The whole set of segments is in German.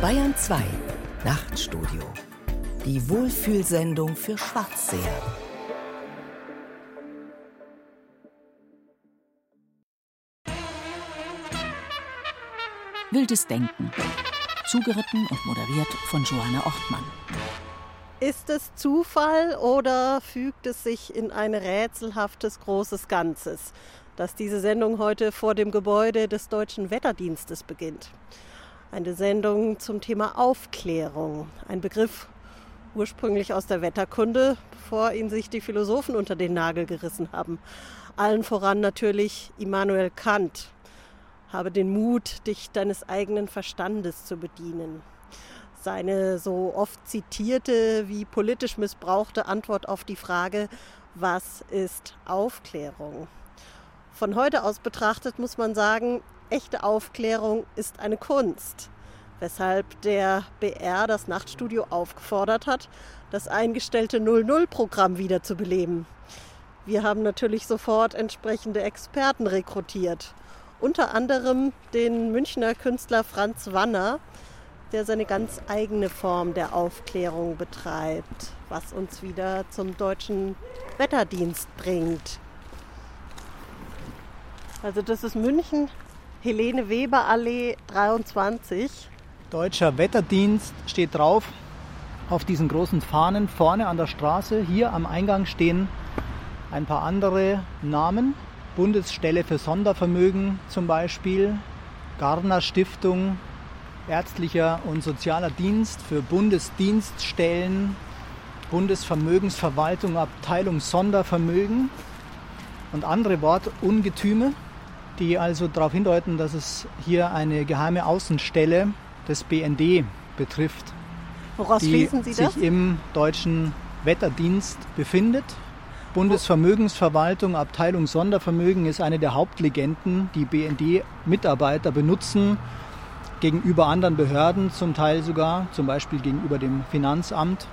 Bayern 2 Nachtstudio. Die Wohlfühlsendung für Schwarzseher. Wildes Denken. Zugeritten und moderiert von Johanna Ortmann. Ist es Zufall oder fügt es sich in ein rätselhaftes großes Ganzes, dass diese Sendung heute vor dem Gebäude des Deutschen Wetterdienstes beginnt? Eine Sendung zum Thema Aufklärung, ein Begriff ursprünglich aus der Wetterkunde, bevor ihn sich die Philosophen unter den Nagel gerissen haben. Allen voran natürlich Immanuel Kant. Habe den Mut, dich deines eigenen Verstandes zu bedienen. Seine so oft zitierte wie politisch missbrauchte Antwort auf die Frage, was ist Aufklärung? Von heute aus betrachtet muss man sagen, echte Aufklärung ist eine Kunst, weshalb der BR das Nachtstudio aufgefordert hat, das eingestellte 00-Programm wieder zu beleben. Wir haben natürlich sofort entsprechende Experten rekrutiert unter anderem den Münchner Künstler Franz Wanner, der seine ganz eigene Form der Aufklärung betreibt, was uns wieder zum deutschen Wetterdienst bringt. Also das ist München, Helene Weber Allee 23. Deutscher Wetterdienst steht drauf auf diesen großen Fahnen vorne an der Straße. Hier am Eingang stehen ein paar andere Namen. Bundesstelle für Sondervermögen zum Beispiel, Garner Stiftung, ärztlicher und sozialer Dienst für Bundesdienststellen, Bundesvermögensverwaltung, Abteilung Sondervermögen und andere Wortungetüme, die also darauf hindeuten, dass es hier eine geheime Außenstelle des BND betrifft, Woraus die Sie sich das? im deutschen Wetterdienst befindet. Bundesvermögensverwaltung, Abteilung Sondervermögen ist eine der Hauptlegenden, die BND-Mitarbeiter benutzen gegenüber anderen Behörden, zum Teil sogar, zum Beispiel gegenüber dem Finanzamt.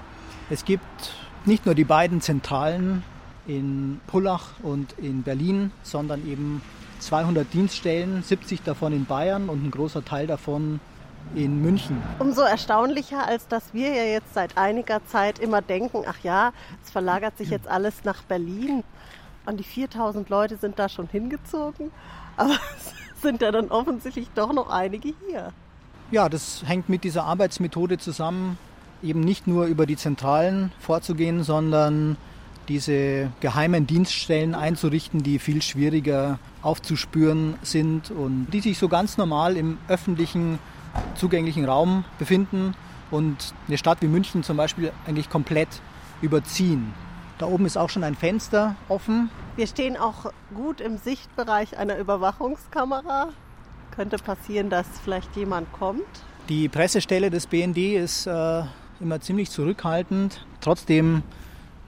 Es gibt nicht nur die beiden Zentralen in Pullach und in Berlin, sondern eben 200 Dienststellen, 70 davon in Bayern und ein großer Teil davon in München. Umso erstaunlicher, als dass wir ja jetzt seit einiger Zeit immer denken, ach ja, es verlagert sich jetzt alles nach Berlin. Und die 4000 Leute sind da schon hingezogen. Aber es sind ja dann offensichtlich doch noch einige hier. Ja, das hängt mit dieser Arbeitsmethode zusammen, eben nicht nur über die Zentralen vorzugehen, sondern diese geheimen Dienststellen einzurichten, die viel schwieriger aufzuspüren sind und die sich so ganz normal im öffentlichen zugänglichen Raum befinden und eine Stadt wie München zum Beispiel eigentlich komplett überziehen. Da oben ist auch schon ein Fenster offen. Wir stehen auch gut im Sichtbereich einer Überwachungskamera. Könnte passieren, dass vielleicht jemand kommt. Die Pressestelle des BND ist äh, immer ziemlich zurückhaltend. Trotzdem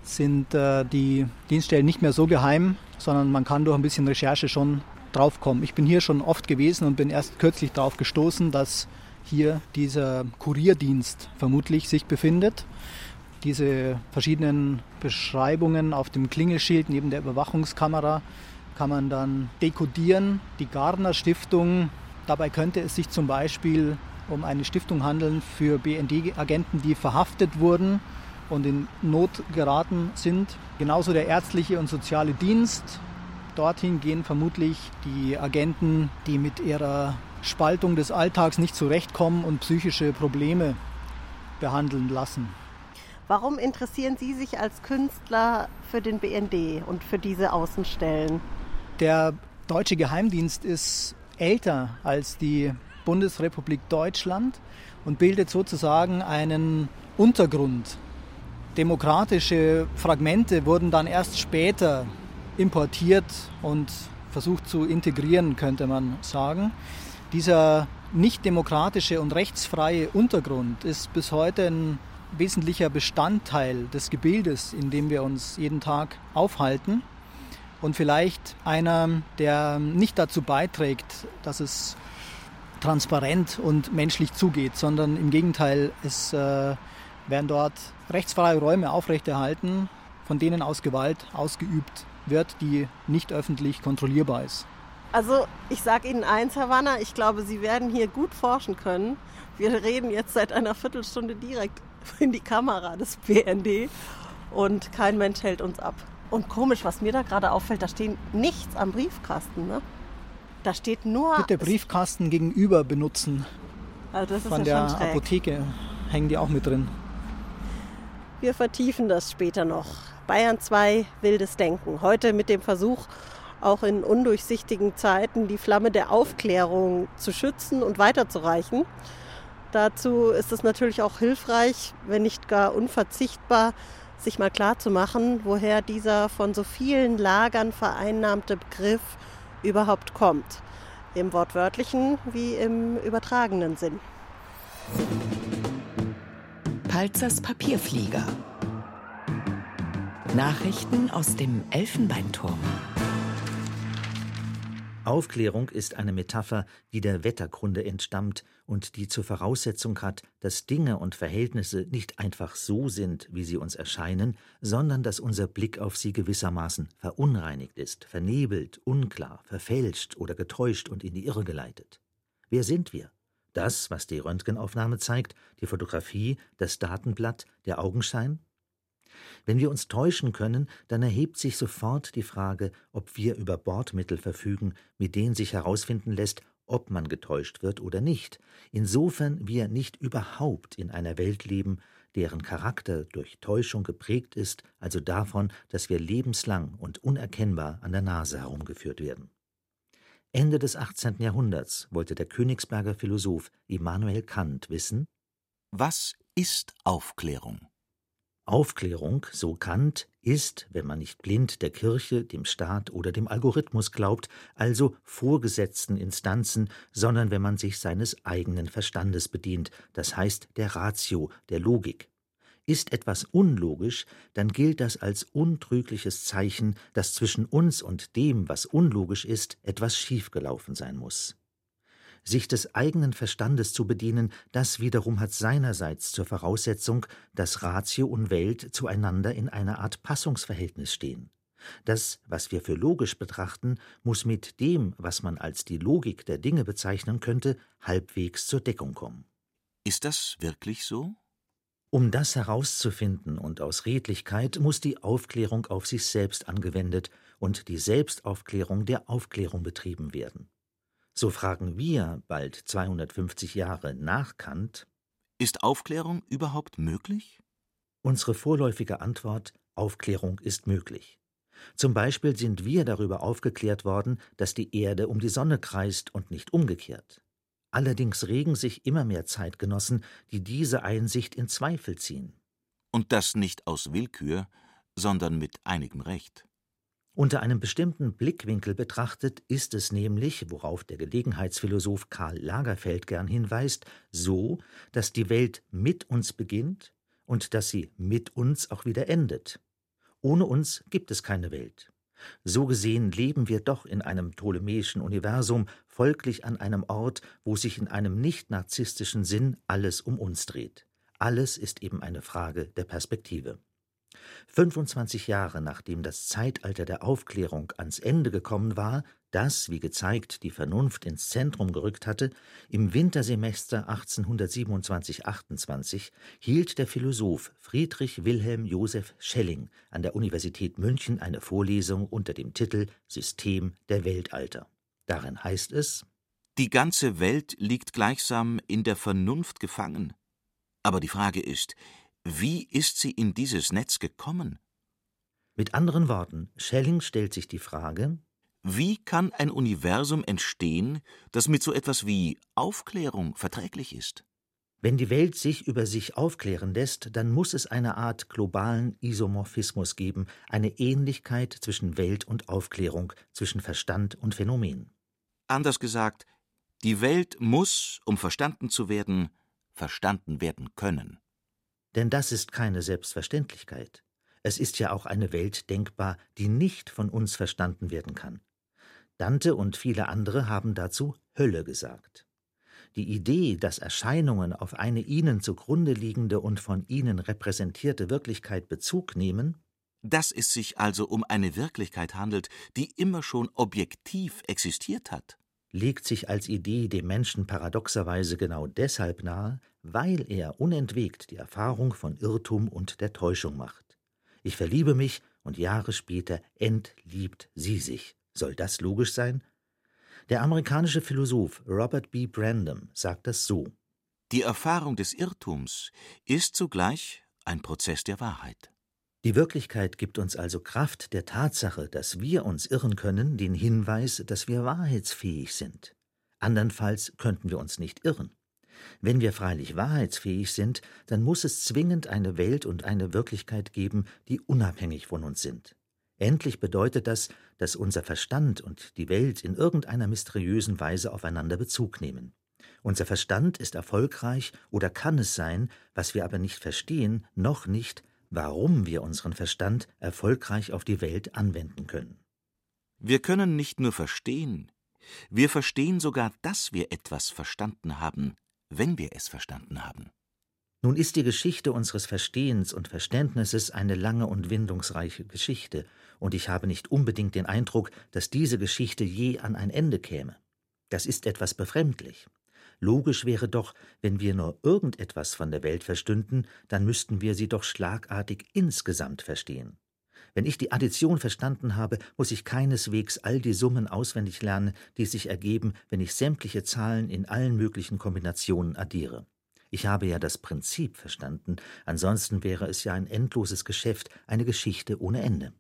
sind äh, die Dienststellen nicht mehr so geheim, sondern man kann durch ein bisschen Recherche schon draufkommen. Ich bin hier schon oft gewesen und bin erst kürzlich darauf gestoßen, dass hier dieser Kurierdienst vermutlich sich befindet. Diese verschiedenen Beschreibungen auf dem Klingelschild neben der Überwachungskamera kann man dann dekodieren. Die Gardner Stiftung, dabei könnte es sich zum Beispiel um eine Stiftung handeln für BND-Agenten, die verhaftet wurden und in Not geraten sind. Genauso der ärztliche und soziale Dienst. Dorthin gehen vermutlich die Agenten, die mit ihrer Spaltung des Alltags nicht zurechtkommen und psychische Probleme behandeln lassen. Warum interessieren Sie sich als Künstler für den BND und für diese Außenstellen? Der deutsche Geheimdienst ist älter als die Bundesrepublik Deutschland und bildet sozusagen einen Untergrund. Demokratische Fragmente wurden dann erst später importiert und versucht zu integrieren, könnte man sagen. Dieser nicht demokratische und rechtsfreie Untergrund ist bis heute ein wesentlicher Bestandteil des Gebildes, in dem wir uns jeden Tag aufhalten und vielleicht einer, der nicht dazu beiträgt, dass es transparent und menschlich zugeht, sondern im Gegenteil, es äh, werden dort rechtsfreie Räume aufrechterhalten, von denen aus Gewalt ausgeübt wird, die nicht öffentlich kontrollierbar ist. Also ich sage Ihnen eins, Herr Wanner, ich glaube, Sie werden hier gut forschen können. Wir reden jetzt seit einer Viertelstunde direkt in die Kamera des BND und kein Mensch hält uns ab. Und komisch, was mir da gerade auffällt, da steht nichts am Briefkasten. Ne? Da steht nur. Bitte Briefkasten gegenüber benutzen. Also das ist Von ja der. Apotheke hängen die auch mit drin. Wir vertiefen das später noch. Bayern 2 wildes Denken. Heute mit dem Versuch, auch in undurchsichtigen Zeiten die Flamme der Aufklärung zu schützen und weiterzureichen. Dazu ist es natürlich auch hilfreich, wenn nicht gar unverzichtbar, sich mal klarzumachen, woher dieser von so vielen Lagern vereinnahmte Begriff überhaupt kommt. Im wortwörtlichen wie im übertragenen Sinn. Palzers Papierflieger. Nachrichten aus dem Elfenbeinturm. Aufklärung ist eine Metapher, die der Wetterkunde entstammt und die zur Voraussetzung hat, dass Dinge und Verhältnisse nicht einfach so sind, wie sie uns erscheinen, sondern dass unser Blick auf sie gewissermaßen verunreinigt ist, vernebelt, unklar, verfälscht oder getäuscht und in die Irre geleitet. Wer sind wir? Das, was die Röntgenaufnahme zeigt, die Fotografie, das Datenblatt, der Augenschein? Wenn wir uns täuschen können, dann erhebt sich sofort die Frage, ob wir über Bordmittel verfügen, mit denen sich herausfinden lässt, ob man getäuscht wird oder nicht, insofern wir nicht überhaupt in einer Welt leben, deren Charakter durch Täuschung geprägt ist, also davon, dass wir lebenslang und unerkennbar an der Nase herumgeführt werden. Ende des 18. Jahrhunderts wollte der Königsberger Philosoph Immanuel Kant wissen, Was ist Aufklärung? Aufklärung, so Kant, ist, wenn man nicht blind der Kirche, dem Staat oder dem Algorithmus glaubt, also vorgesetzten Instanzen, sondern wenn man sich seines eigenen Verstandes bedient, das heißt der Ratio, der Logik. Ist etwas unlogisch, dann gilt das als untrügliches Zeichen, dass zwischen uns und dem, was unlogisch ist, etwas schiefgelaufen sein muss. Sich des eigenen Verstandes zu bedienen, das wiederum hat seinerseits zur Voraussetzung, dass Ratio und Welt zueinander in einer Art Passungsverhältnis stehen. Das, was wir für logisch betrachten, muss mit dem, was man als die Logik der Dinge bezeichnen könnte, halbwegs zur Deckung kommen. Ist das wirklich so? Um das herauszufinden und aus Redlichkeit muss die Aufklärung auf sich selbst angewendet und die Selbstaufklärung der Aufklärung betrieben werden. So fragen wir bald 250 Jahre nach Kant, Ist Aufklärung überhaupt möglich? unsere vorläufige Antwort Aufklärung ist möglich. Zum Beispiel sind wir darüber aufgeklärt worden, dass die Erde um die Sonne kreist und nicht umgekehrt. Allerdings regen sich immer mehr Zeitgenossen, die diese Einsicht in Zweifel ziehen. Und das nicht aus Willkür, sondern mit einigem Recht. Unter einem bestimmten Blickwinkel betrachtet ist es nämlich, worauf der Gelegenheitsphilosoph Karl Lagerfeld gern hinweist, so, dass die Welt mit uns beginnt und dass sie mit uns auch wieder endet. Ohne uns gibt es keine Welt. So gesehen leben wir doch in einem ptolemäischen Universum, folglich an einem Ort, wo sich in einem nicht narzisstischen Sinn alles um uns dreht. Alles ist eben eine Frage der Perspektive. 25 Jahre nachdem das Zeitalter der Aufklärung ans Ende gekommen war, das, wie gezeigt, die Vernunft ins Zentrum gerückt hatte, im Wintersemester 1827-28 hielt der Philosoph Friedrich Wilhelm Joseph Schelling an der Universität München eine Vorlesung unter dem Titel System der Weltalter. Darin heißt es Die ganze Welt liegt gleichsam in der Vernunft gefangen. Aber die Frage ist, wie ist sie in dieses Netz gekommen? Mit anderen Worten, Schelling stellt sich die Frage, Wie kann ein Universum entstehen, das mit so etwas wie Aufklärung verträglich ist? Wenn die Welt sich über sich aufklären lässt, dann muss es eine Art globalen Isomorphismus geben, eine Ähnlichkeit zwischen Welt und Aufklärung, zwischen Verstand und Phänomen. Anders gesagt, die Welt muss, um verstanden zu werden, verstanden werden können. Denn das ist keine Selbstverständlichkeit. Es ist ja auch eine Welt denkbar, die nicht von uns verstanden werden kann. Dante und viele andere haben dazu Hölle gesagt. Die Idee, dass Erscheinungen auf eine ihnen zugrunde liegende und von ihnen repräsentierte Wirklichkeit Bezug nehmen, Dass es sich also um eine Wirklichkeit handelt, die immer schon objektiv existiert hat, legt sich als Idee dem Menschen paradoxerweise genau deshalb nahe, weil er unentwegt die Erfahrung von Irrtum und der Täuschung macht. Ich verliebe mich und Jahre später entliebt sie sich. Soll das logisch sein? Der amerikanische Philosoph Robert B. Brandom sagt das so: Die Erfahrung des Irrtums ist zugleich ein Prozess der Wahrheit. Die Wirklichkeit gibt uns also Kraft der Tatsache, dass wir uns irren können, den Hinweis, dass wir wahrheitsfähig sind. Andernfalls könnten wir uns nicht irren. Wenn wir freilich wahrheitsfähig sind, dann muss es zwingend eine Welt und eine Wirklichkeit geben, die unabhängig von uns sind. Endlich bedeutet das, dass unser Verstand und die Welt in irgendeiner mysteriösen Weise aufeinander Bezug nehmen. Unser Verstand ist erfolgreich oder kann es sein, was wir aber nicht verstehen, noch nicht, warum wir unseren Verstand erfolgreich auf die Welt anwenden können. Wir können nicht nur verstehen, wir verstehen sogar, dass wir etwas verstanden haben, wenn wir es verstanden haben. Nun ist die Geschichte unseres Verstehens und Verständnisses eine lange und windungsreiche Geschichte, und ich habe nicht unbedingt den Eindruck, dass diese Geschichte je an ein Ende käme. Das ist etwas befremdlich. Logisch wäre doch, wenn wir nur irgendetwas von der Welt verstünden, dann müssten wir sie doch schlagartig insgesamt verstehen. Wenn ich die Addition verstanden habe, muss ich keineswegs all die Summen auswendig lernen, die sich ergeben, wenn ich sämtliche Zahlen in allen möglichen Kombinationen addiere. Ich habe ja das Prinzip verstanden, ansonsten wäre es ja ein endloses Geschäft, eine Geschichte ohne Ende.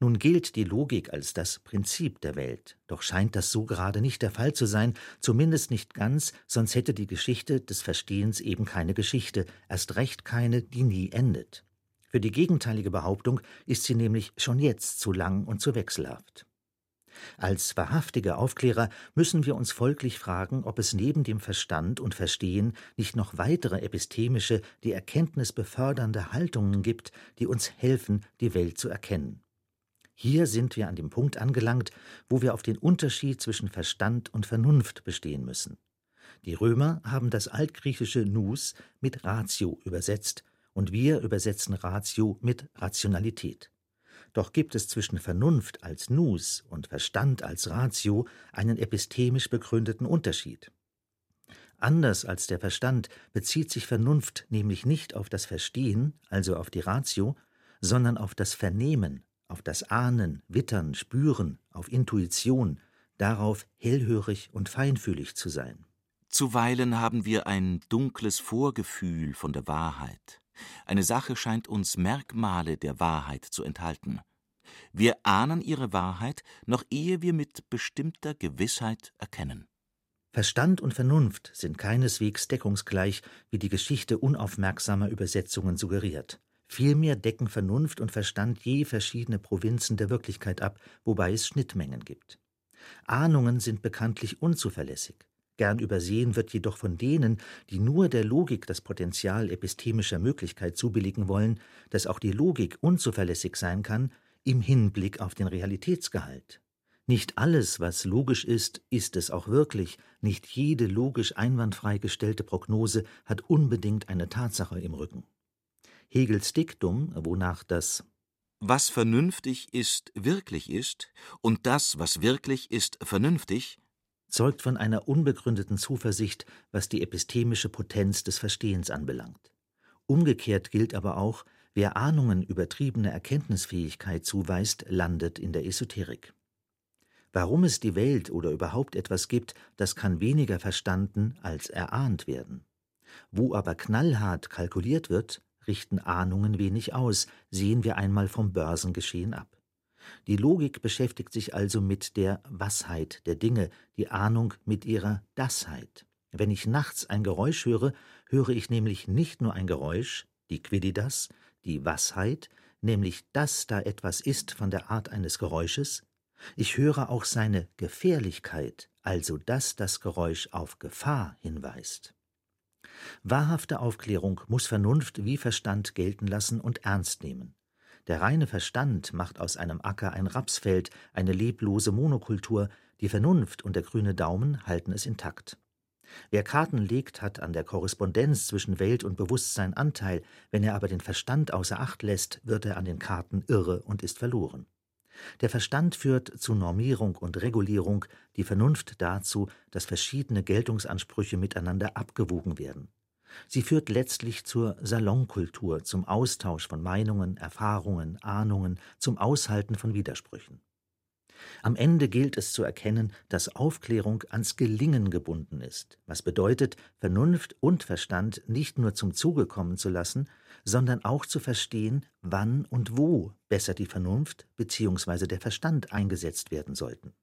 Nun gilt die Logik als das Prinzip der Welt, doch scheint das so gerade nicht der Fall zu sein, zumindest nicht ganz, sonst hätte die Geschichte des Verstehens eben keine Geschichte, erst recht keine, die nie endet. Für die gegenteilige Behauptung ist sie nämlich schon jetzt zu lang und zu wechselhaft. Als wahrhaftige Aufklärer müssen wir uns folglich fragen, ob es neben dem Verstand und Verstehen nicht noch weitere epistemische, die Erkenntnis befördernde Haltungen gibt, die uns helfen, die Welt zu erkennen. Hier sind wir an dem Punkt angelangt, wo wir auf den Unterschied zwischen Verstand und Vernunft bestehen müssen. Die Römer haben das altgriechische Nous mit Ratio übersetzt, und wir übersetzen Ratio mit Rationalität. Doch gibt es zwischen Vernunft als Nous und Verstand als Ratio einen epistemisch begründeten Unterschied. Anders als der Verstand bezieht sich Vernunft nämlich nicht auf das Verstehen, also auf die Ratio, sondern auf das Vernehmen, auf das Ahnen, Wittern, Spüren, auf Intuition, darauf hellhörig und feinfühlig zu sein. Zuweilen haben wir ein dunkles Vorgefühl von der Wahrheit. Eine Sache scheint uns Merkmale der Wahrheit zu enthalten. Wir ahnen ihre Wahrheit, noch ehe wir mit bestimmter Gewissheit erkennen. Verstand und Vernunft sind keineswegs deckungsgleich, wie die Geschichte unaufmerksamer Übersetzungen suggeriert. Vielmehr decken Vernunft und Verstand je verschiedene Provinzen der Wirklichkeit ab, wobei es Schnittmengen gibt. Ahnungen sind bekanntlich unzuverlässig. Gern übersehen wird jedoch von denen, die nur der Logik das Potenzial epistemischer Möglichkeit zubilligen wollen, dass auch die Logik unzuverlässig sein kann im Hinblick auf den Realitätsgehalt. Nicht alles, was logisch ist, ist es auch wirklich, nicht jede logisch einwandfrei gestellte Prognose hat unbedingt eine Tatsache im Rücken. Hegels Diktum, wonach das Was vernünftig ist, wirklich ist, und das, was wirklich ist, vernünftig, zeugt von einer unbegründeten Zuversicht, was die epistemische Potenz des Verstehens anbelangt. Umgekehrt gilt aber auch, wer Ahnungen übertriebener Erkenntnisfähigkeit zuweist, landet in der Esoterik. Warum es die Welt oder überhaupt etwas gibt, das kann weniger verstanden als erahnt werden. Wo aber knallhart kalkuliert wird, richten Ahnungen wenig aus, sehen wir einmal vom Börsengeschehen ab. Die Logik beschäftigt sich also mit der Washeit der Dinge, die Ahnung mit ihrer Dasheit. Wenn ich nachts ein Geräusch höre, höre ich nämlich nicht nur ein Geräusch, die Quiddidas, die Washeit, nämlich dass da etwas ist von der Art eines Geräusches, ich höre auch seine Gefährlichkeit, also dass das Geräusch auf Gefahr hinweist. Wahrhafte Aufklärung muss Vernunft wie Verstand gelten lassen und ernst nehmen. Der reine Verstand macht aus einem Acker ein Rapsfeld, eine leblose Monokultur, die Vernunft und der grüne Daumen halten es intakt. Wer Karten legt, hat an der Korrespondenz zwischen Welt und Bewusstsein Anteil, wenn er aber den Verstand außer Acht lässt, wird er an den Karten irre und ist verloren. Der Verstand führt zu Normierung und Regulierung, die Vernunft dazu, dass verschiedene Geltungsansprüche miteinander abgewogen werden. Sie führt letztlich zur Salonkultur, zum Austausch von Meinungen, Erfahrungen, Ahnungen, zum Aushalten von Widersprüchen. Am Ende gilt es zu erkennen, dass Aufklärung ans Gelingen gebunden ist, was bedeutet, Vernunft und Verstand nicht nur zum Zuge kommen zu lassen, sondern auch zu verstehen, wann und wo besser die Vernunft bzw. der Verstand eingesetzt werden sollten.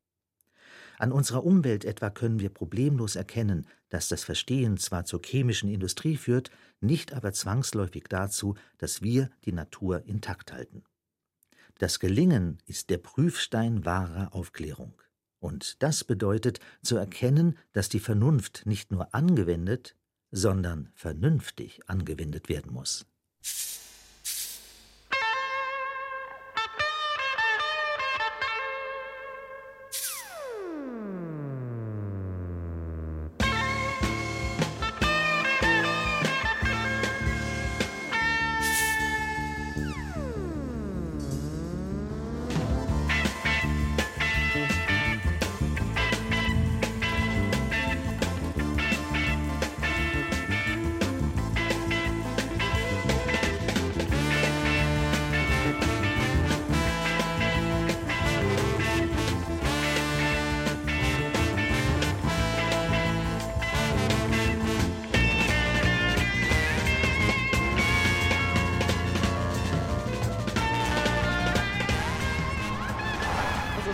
An unserer Umwelt etwa können wir problemlos erkennen, dass das Verstehen zwar zur chemischen Industrie führt, nicht aber zwangsläufig dazu, dass wir die Natur intakt halten. Das Gelingen ist der Prüfstein wahrer Aufklärung. Und das bedeutet zu erkennen, dass die Vernunft nicht nur angewendet, sondern vernünftig angewendet werden muss.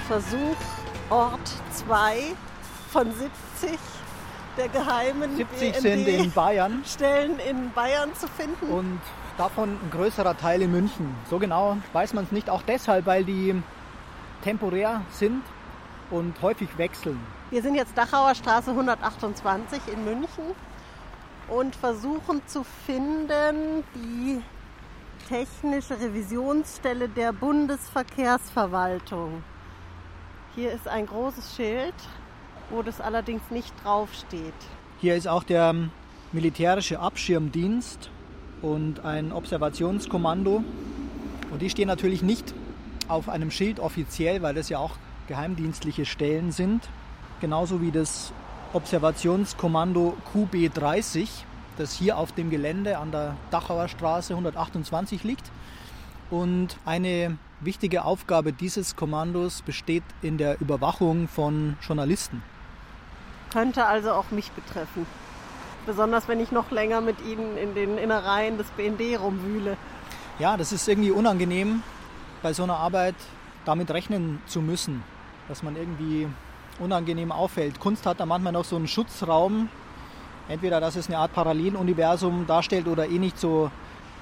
Versuch, Ort 2 von 70 der geheimen 70 sind in Bayern. Stellen in Bayern zu finden. Und davon ein größerer Teil in München. So genau weiß man es nicht, auch deshalb, weil die temporär sind und häufig wechseln. Wir sind jetzt Dachauer Straße 128 in München und versuchen zu finden die technische Revisionsstelle der Bundesverkehrsverwaltung. Hier ist ein großes Schild, wo das allerdings nicht draufsteht. Hier ist auch der militärische Abschirmdienst und ein Observationskommando. Und die stehen natürlich nicht auf einem Schild offiziell, weil das ja auch geheimdienstliche Stellen sind. Genauso wie das Observationskommando QB30, das hier auf dem Gelände an der Dachauer Straße 128 liegt. Und eine wichtige Aufgabe dieses Kommandos besteht in der Überwachung von Journalisten. Könnte also auch mich betreffen. Besonders wenn ich noch länger mit Ihnen in den Innereien des BND rumwühle. Ja, das ist irgendwie unangenehm, bei so einer Arbeit damit rechnen zu müssen, dass man irgendwie unangenehm auffällt. Kunst hat da manchmal noch so einen Schutzraum, entweder dass es eine Art Paralleluniversum darstellt oder eh nicht so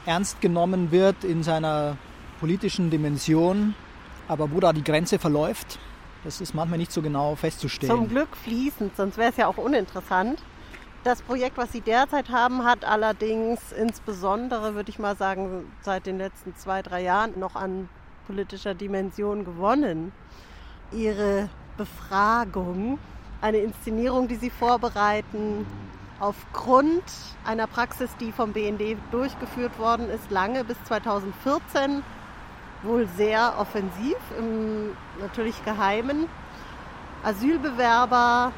ernst genommen wird in seiner politischen Dimension. Aber wo da die Grenze verläuft, das ist manchmal nicht so genau festzustellen. Zum Glück fließend, sonst wäre es ja auch uninteressant. Das Projekt, was Sie derzeit haben, hat allerdings insbesondere, würde ich mal sagen, seit den letzten zwei, drei Jahren noch an politischer Dimension gewonnen. Ihre Befragung, eine Inszenierung, die Sie vorbereiten, aufgrund einer Praxis, die vom BND durchgeführt worden ist, lange bis 2014 wohl sehr offensiv, im natürlich geheimen Asylbewerber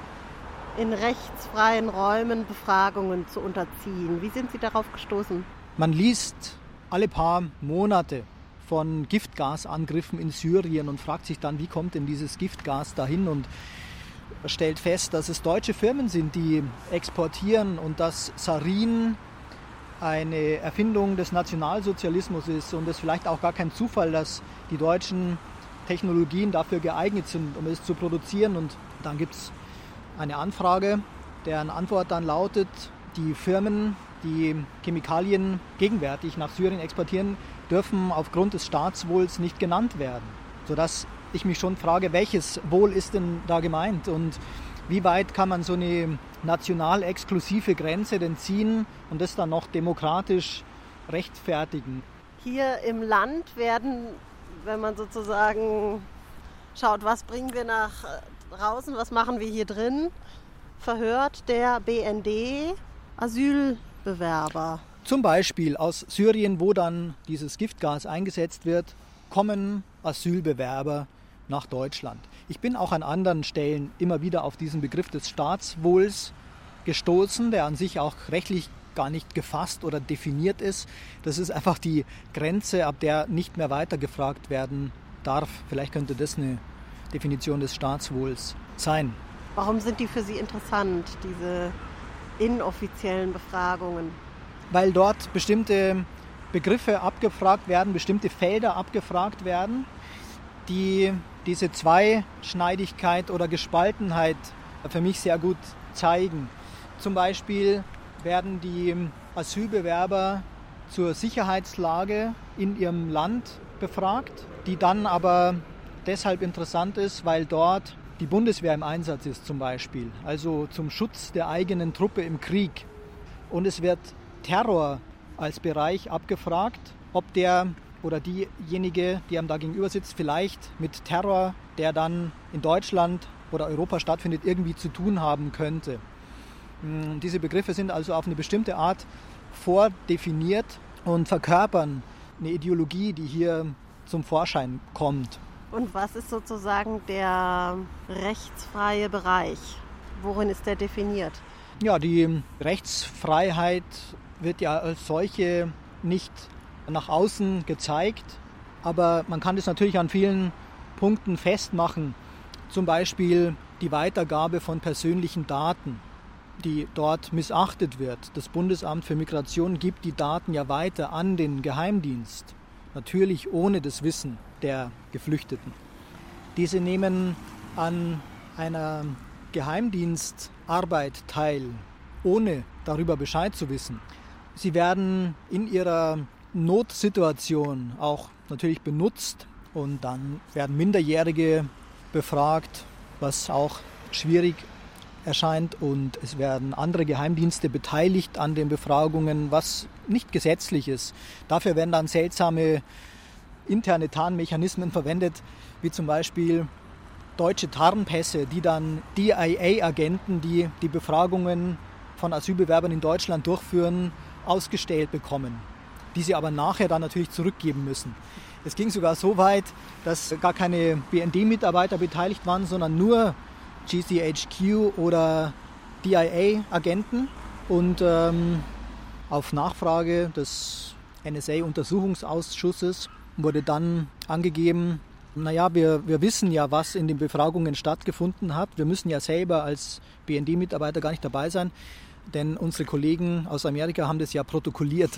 in rechtsfreien Räumen Befragungen zu unterziehen. Wie sind Sie darauf gestoßen? Man liest alle paar Monate von Giftgasangriffen in Syrien und fragt sich dann, wie kommt denn dieses Giftgas dahin und stellt fest, dass es deutsche Firmen sind, die exportieren und dass Sarin eine Erfindung des Nationalsozialismus ist und es vielleicht auch gar kein Zufall, dass die deutschen Technologien dafür geeignet sind, um es zu produzieren. Und dann gibt es eine Anfrage, deren Antwort dann lautet, die Firmen, die Chemikalien gegenwärtig nach Syrien exportieren, dürfen aufgrund des Staatswohls nicht genannt werden. Sodass ich mich schon frage, welches Wohl ist denn da gemeint und wie weit kann man so eine national exklusive Grenze denn ziehen und das dann noch demokratisch rechtfertigen? Hier im Land werden, wenn man sozusagen schaut, was bringen wir nach draußen, was machen wir hier drin, verhört der BND Asylbewerber. Zum Beispiel aus Syrien, wo dann dieses Giftgas eingesetzt wird, kommen Asylbewerber nach Deutschland. Ich bin auch an anderen Stellen immer wieder auf diesen Begriff des Staatswohls gestoßen, der an sich auch rechtlich gar nicht gefasst oder definiert ist. Das ist einfach die Grenze, ab der nicht mehr weiter gefragt werden darf. Vielleicht könnte das eine Definition des Staatswohls sein. Warum sind die für Sie interessant, diese inoffiziellen Befragungen? Weil dort bestimmte Begriffe abgefragt werden, bestimmte Felder abgefragt werden, die diese Zweischneidigkeit oder Gespaltenheit für mich sehr gut zeigen. Zum Beispiel werden die Asylbewerber zur Sicherheitslage in ihrem Land befragt, die dann aber deshalb interessant ist, weil dort die Bundeswehr im Einsatz ist zum Beispiel, also zum Schutz der eigenen Truppe im Krieg. Und es wird Terror als Bereich abgefragt, ob der oder diejenige, die einem da gegenüber sitzt, vielleicht mit Terror, der dann in Deutschland oder Europa stattfindet, irgendwie zu tun haben könnte. Hm, diese Begriffe sind also auf eine bestimmte Art vordefiniert und verkörpern eine Ideologie, die hier zum Vorschein kommt. Und was ist sozusagen der rechtsfreie Bereich? Worin ist der definiert? Ja, die Rechtsfreiheit wird ja als solche nicht nach außen gezeigt, aber man kann das natürlich an vielen Punkten festmachen. Zum Beispiel die Weitergabe von persönlichen Daten, die dort missachtet wird. Das Bundesamt für Migration gibt die Daten ja weiter an den Geheimdienst, natürlich ohne das Wissen der Geflüchteten. Diese nehmen an einer Geheimdienstarbeit teil, ohne darüber Bescheid zu wissen. Sie werden in ihrer Notsituation auch natürlich benutzt und dann werden Minderjährige befragt, was auch schwierig erscheint und es werden andere Geheimdienste beteiligt an den Befragungen, was nicht gesetzlich ist. Dafür werden dann seltsame interne Tarnmechanismen verwendet, wie zum Beispiel deutsche Tarnpässe, die dann DIA-Agenten, die die Befragungen von Asylbewerbern in Deutschland durchführen, ausgestellt bekommen, die sie aber nachher dann natürlich zurückgeben müssen. Es ging sogar so weit, dass gar keine BND-Mitarbeiter beteiligt waren, sondern nur GCHQ oder DIA-Agenten. Und ähm, auf Nachfrage des NSA-Untersuchungsausschusses wurde dann angegeben, naja, wir, wir wissen ja, was in den Befragungen stattgefunden hat. Wir müssen ja selber als BND-Mitarbeiter gar nicht dabei sein, denn unsere Kollegen aus Amerika haben das ja protokolliert.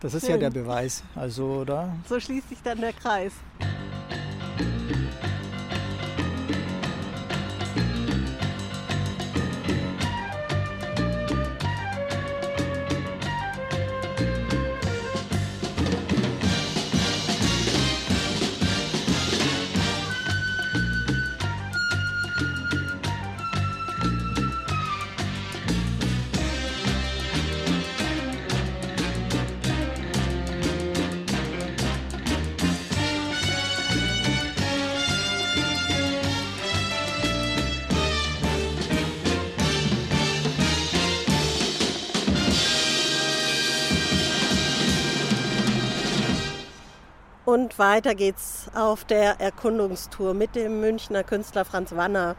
Das ist Schön. ja der Beweis. Also, oder? So schließt sich dann der Kreis. Und weiter geht's auf der Erkundungstour mit dem Münchner Künstler Franz Wanner.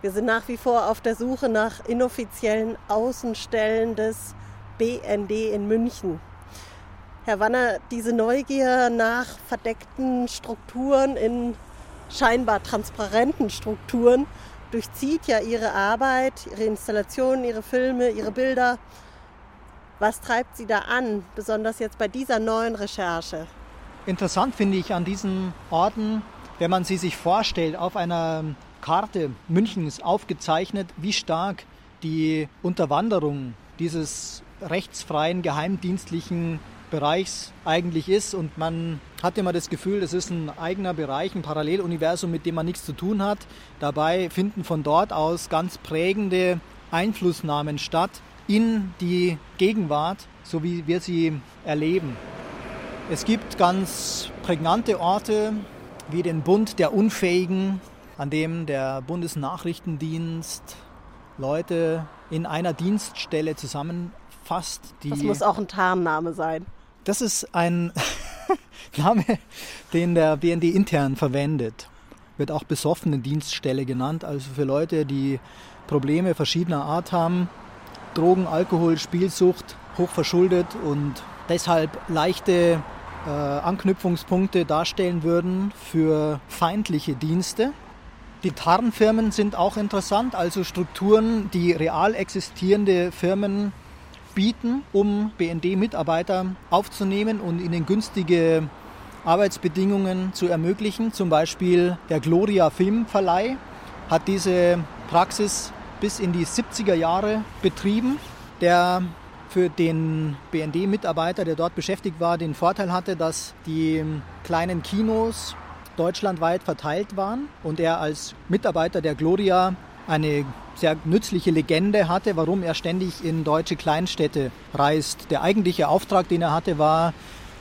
Wir sind nach wie vor auf der Suche nach inoffiziellen Außenstellen des BND in München. Herr Wanner, diese Neugier nach verdeckten Strukturen in scheinbar transparenten Strukturen durchzieht ja Ihre Arbeit, Ihre Installationen, Ihre Filme, Ihre Bilder. Was treibt Sie da an, besonders jetzt bei dieser neuen Recherche? Interessant finde ich an diesen Orten, wenn man sie sich vorstellt, auf einer Karte Münchens aufgezeichnet, wie stark die Unterwanderung dieses rechtsfreien, geheimdienstlichen Bereichs eigentlich ist. Und man hat immer das Gefühl, das ist ein eigener Bereich, ein Paralleluniversum, mit dem man nichts zu tun hat. Dabei finden von dort aus ganz prägende Einflussnahmen statt in die Gegenwart, so wie wir sie erleben. Es gibt ganz prägnante Orte wie den Bund der Unfähigen, an dem der Bundesnachrichtendienst Leute in einer Dienststelle zusammenfasst. das muss auch ein Tarnname sein. Das ist ein Name, den der BND intern verwendet. Wird auch besoffene Dienststelle genannt, also für Leute, die Probleme verschiedener Art haben. Drogen, Alkohol, Spielsucht, hochverschuldet und deshalb leichte äh, Anknüpfungspunkte darstellen würden für feindliche Dienste. Die Tarnfirmen sind auch interessant, also Strukturen, die real existierende Firmen bieten, um BND-Mitarbeiter aufzunehmen und ihnen günstige Arbeitsbedingungen zu ermöglichen. Zum Beispiel der Gloria Filmverleih hat diese Praxis bis in die 70er Jahre betrieben, der für den BND-Mitarbeiter, der dort beschäftigt war, den Vorteil hatte, dass die kleinen Kinos deutschlandweit verteilt waren und er als Mitarbeiter der Gloria eine sehr nützliche Legende hatte, warum er ständig in deutsche Kleinstädte reist. Der eigentliche Auftrag, den er hatte, war,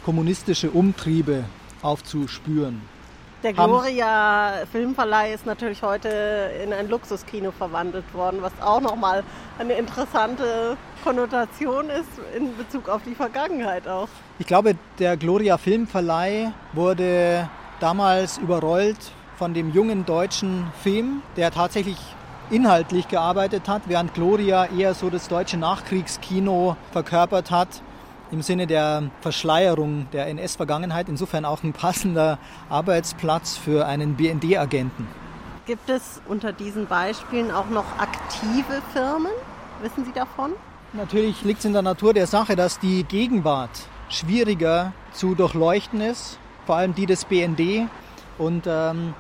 kommunistische Umtriebe aufzuspüren. Der Gloria Filmverleih ist natürlich heute in ein Luxuskino verwandelt worden, was auch nochmal eine interessante Konnotation ist in Bezug auf die Vergangenheit auch. Ich glaube, der Gloria Filmverleih wurde damals überrollt von dem jungen deutschen Film, der tatsächlich inhaltlich gearbeitet hat, während Gloria eher so das deutsche Nachkriegskino verkörpert hat im Sinne der Verschleierung der NS-Vergangenheit. Insofern auch ein passender Arbeitsplatz für einen BND-Agenten. Gibt es unter diesen Beispielen auch noch aktive Firmen? Wissen Sie davon? Natürlich liegt es in der Natur der Sache, dass die Gegenwart schwieriger zu durchleuchten ist, vor allem die des BND. Und ähm,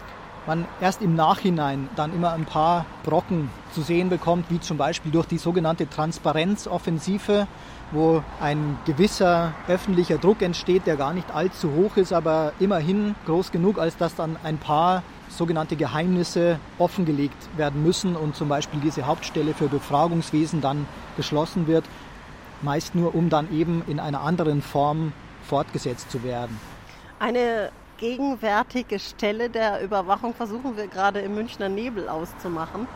man erst im Nachhinein dann immer ein paar Brocken zu sehen bekommt, wie zum Beispiel durch die sogenannte Transparenzoffensive, wo ein gewisser öffentlicher Druck entsteht, der gar nicht allzu hoch ist, aber immerhin groß genug, als dass dann ein paar sogenannte Geheimnisse offengelegt werden müssen und zum Beispiel diese Hauptstelle für Befragungswesen dann geschlossen wird, meist nur um dann eben in einer anderen Form fortgesetzt zu werden. Eine gegenwärtige Stelle der Überwachung versuchen wir gerade im Münchner Nebel auszumachen.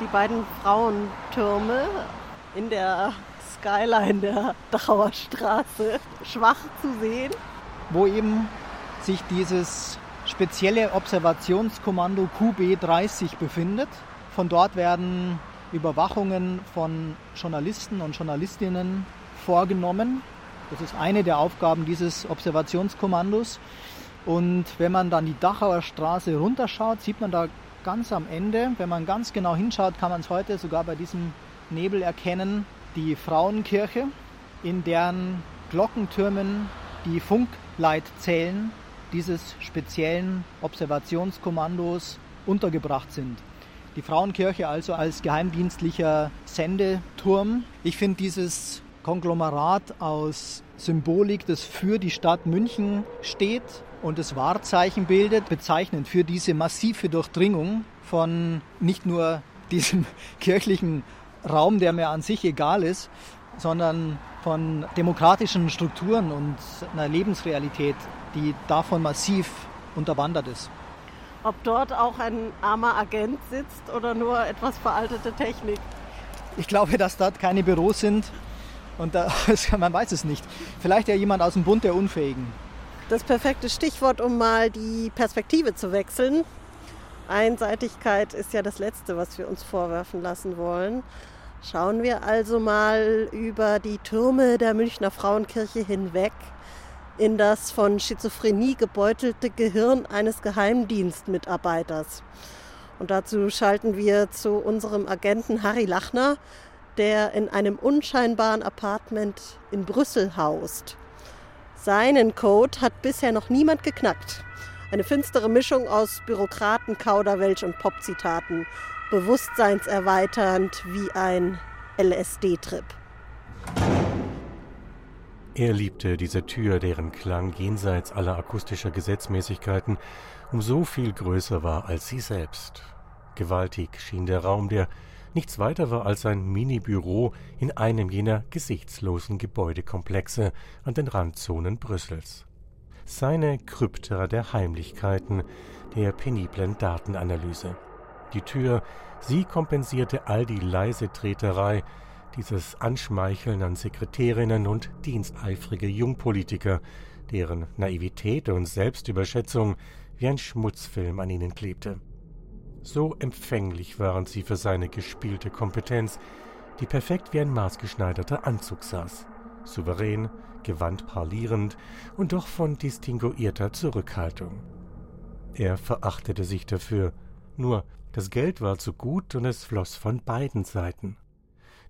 Die beiden Frauentürme in der Skyline der Dachauer schwach zu sehen. Wo eben sich dieses spezielle Observationskommando QB30 befindet. Von dort werden Überwachungen von Journalisten und Journalistinnen vorgenommen. Das ist eine der Aufgaben dieses Observationskommandos. Und wenn man dann die Dachauer Straße runterschaut, sieht man da ganz am Ende, wenn man ganz genau hinschaut, kann man es heute sogar bei diesem Nebel erkennen, die Frauenkirche, in deren Glockentürmen die Funkleitzellen dieses speziellen Observationskommandos untergebracht sind. Die Frauenkirche also als geheimdienstlicher Sendeturm. Ich finde dieses Konglomerat aus Symbolik, das für die Stadt München steht und das Wahrzeichen bildet, bezeichnend für diese massive Durchdringung von nicht nur diesem kirchlichen Raum, der mir an sich egal ist, sondern von demokratischen Strukturen und einer Lebensrealität, die davon massiv unterwandert ist. Ob dort auch ein armer Agent sitzt oder nur etwas veraltete Technik? Ich glaube, dass dort keine Büros sind, und da, man weiß es nicht. Vielleicht ja jemand aus dem Bund der Unfähigen. Das perfekte Stichwort, um mal die Perspektive zu wechseln. Einseitigkeit ist ja das Letzte, was wir uns vorwerfen lassen wollen. Schauen wir also mal über die Türme der Münchner Frauenkirche hinweg in das von Schizophrenie gebeutelte Gehirn eines Geheimdienstmitarbeiters. Und dazu schalten wir zu unserem Agenten Harry Lachner, der in einem unscheinbaren Apartment in Brüssel haust. Seinen Code hat bisher noch niemand geknackt. Eine finstere Mischung aus Bürokraten, Kauderwelsch und Popzitaten. Bewusstseinserweiternd wie ein LSD-Trip. Er liebte diese Tür, deren Klang jenseits aller akustischer Gesetzmäßigkeiten um so viel größer war als sie selbst. Gewaltig schien der Raum, der nichts weiter war als ein Mini-Büro in einem jener gesichtslosen Gebäudekomplexe an den Randzonen Brüssels. Seine Krypta der Heimlichkeiten, der peniblen Datenanalyse. Die Tür, sie kompensierte all die leise Treterei, dieses Anschmeicheln an Sekretärinnen und diensteifrige Jungpolitiker, deren Naivität und Selbstüberschätzung wie ein Schmutzfilm an ihnen klebte. So empfänglich waren sie für seine gespielte Kompetenz, die perfekt wie ein maßgeschneiderter Anzug saß, souverän, gewandt parlierend und doch von distinguierter Zurückhaltung. Er verachtete sich dafür, nur das Geld war zu gut und es floss von beiden Seiten.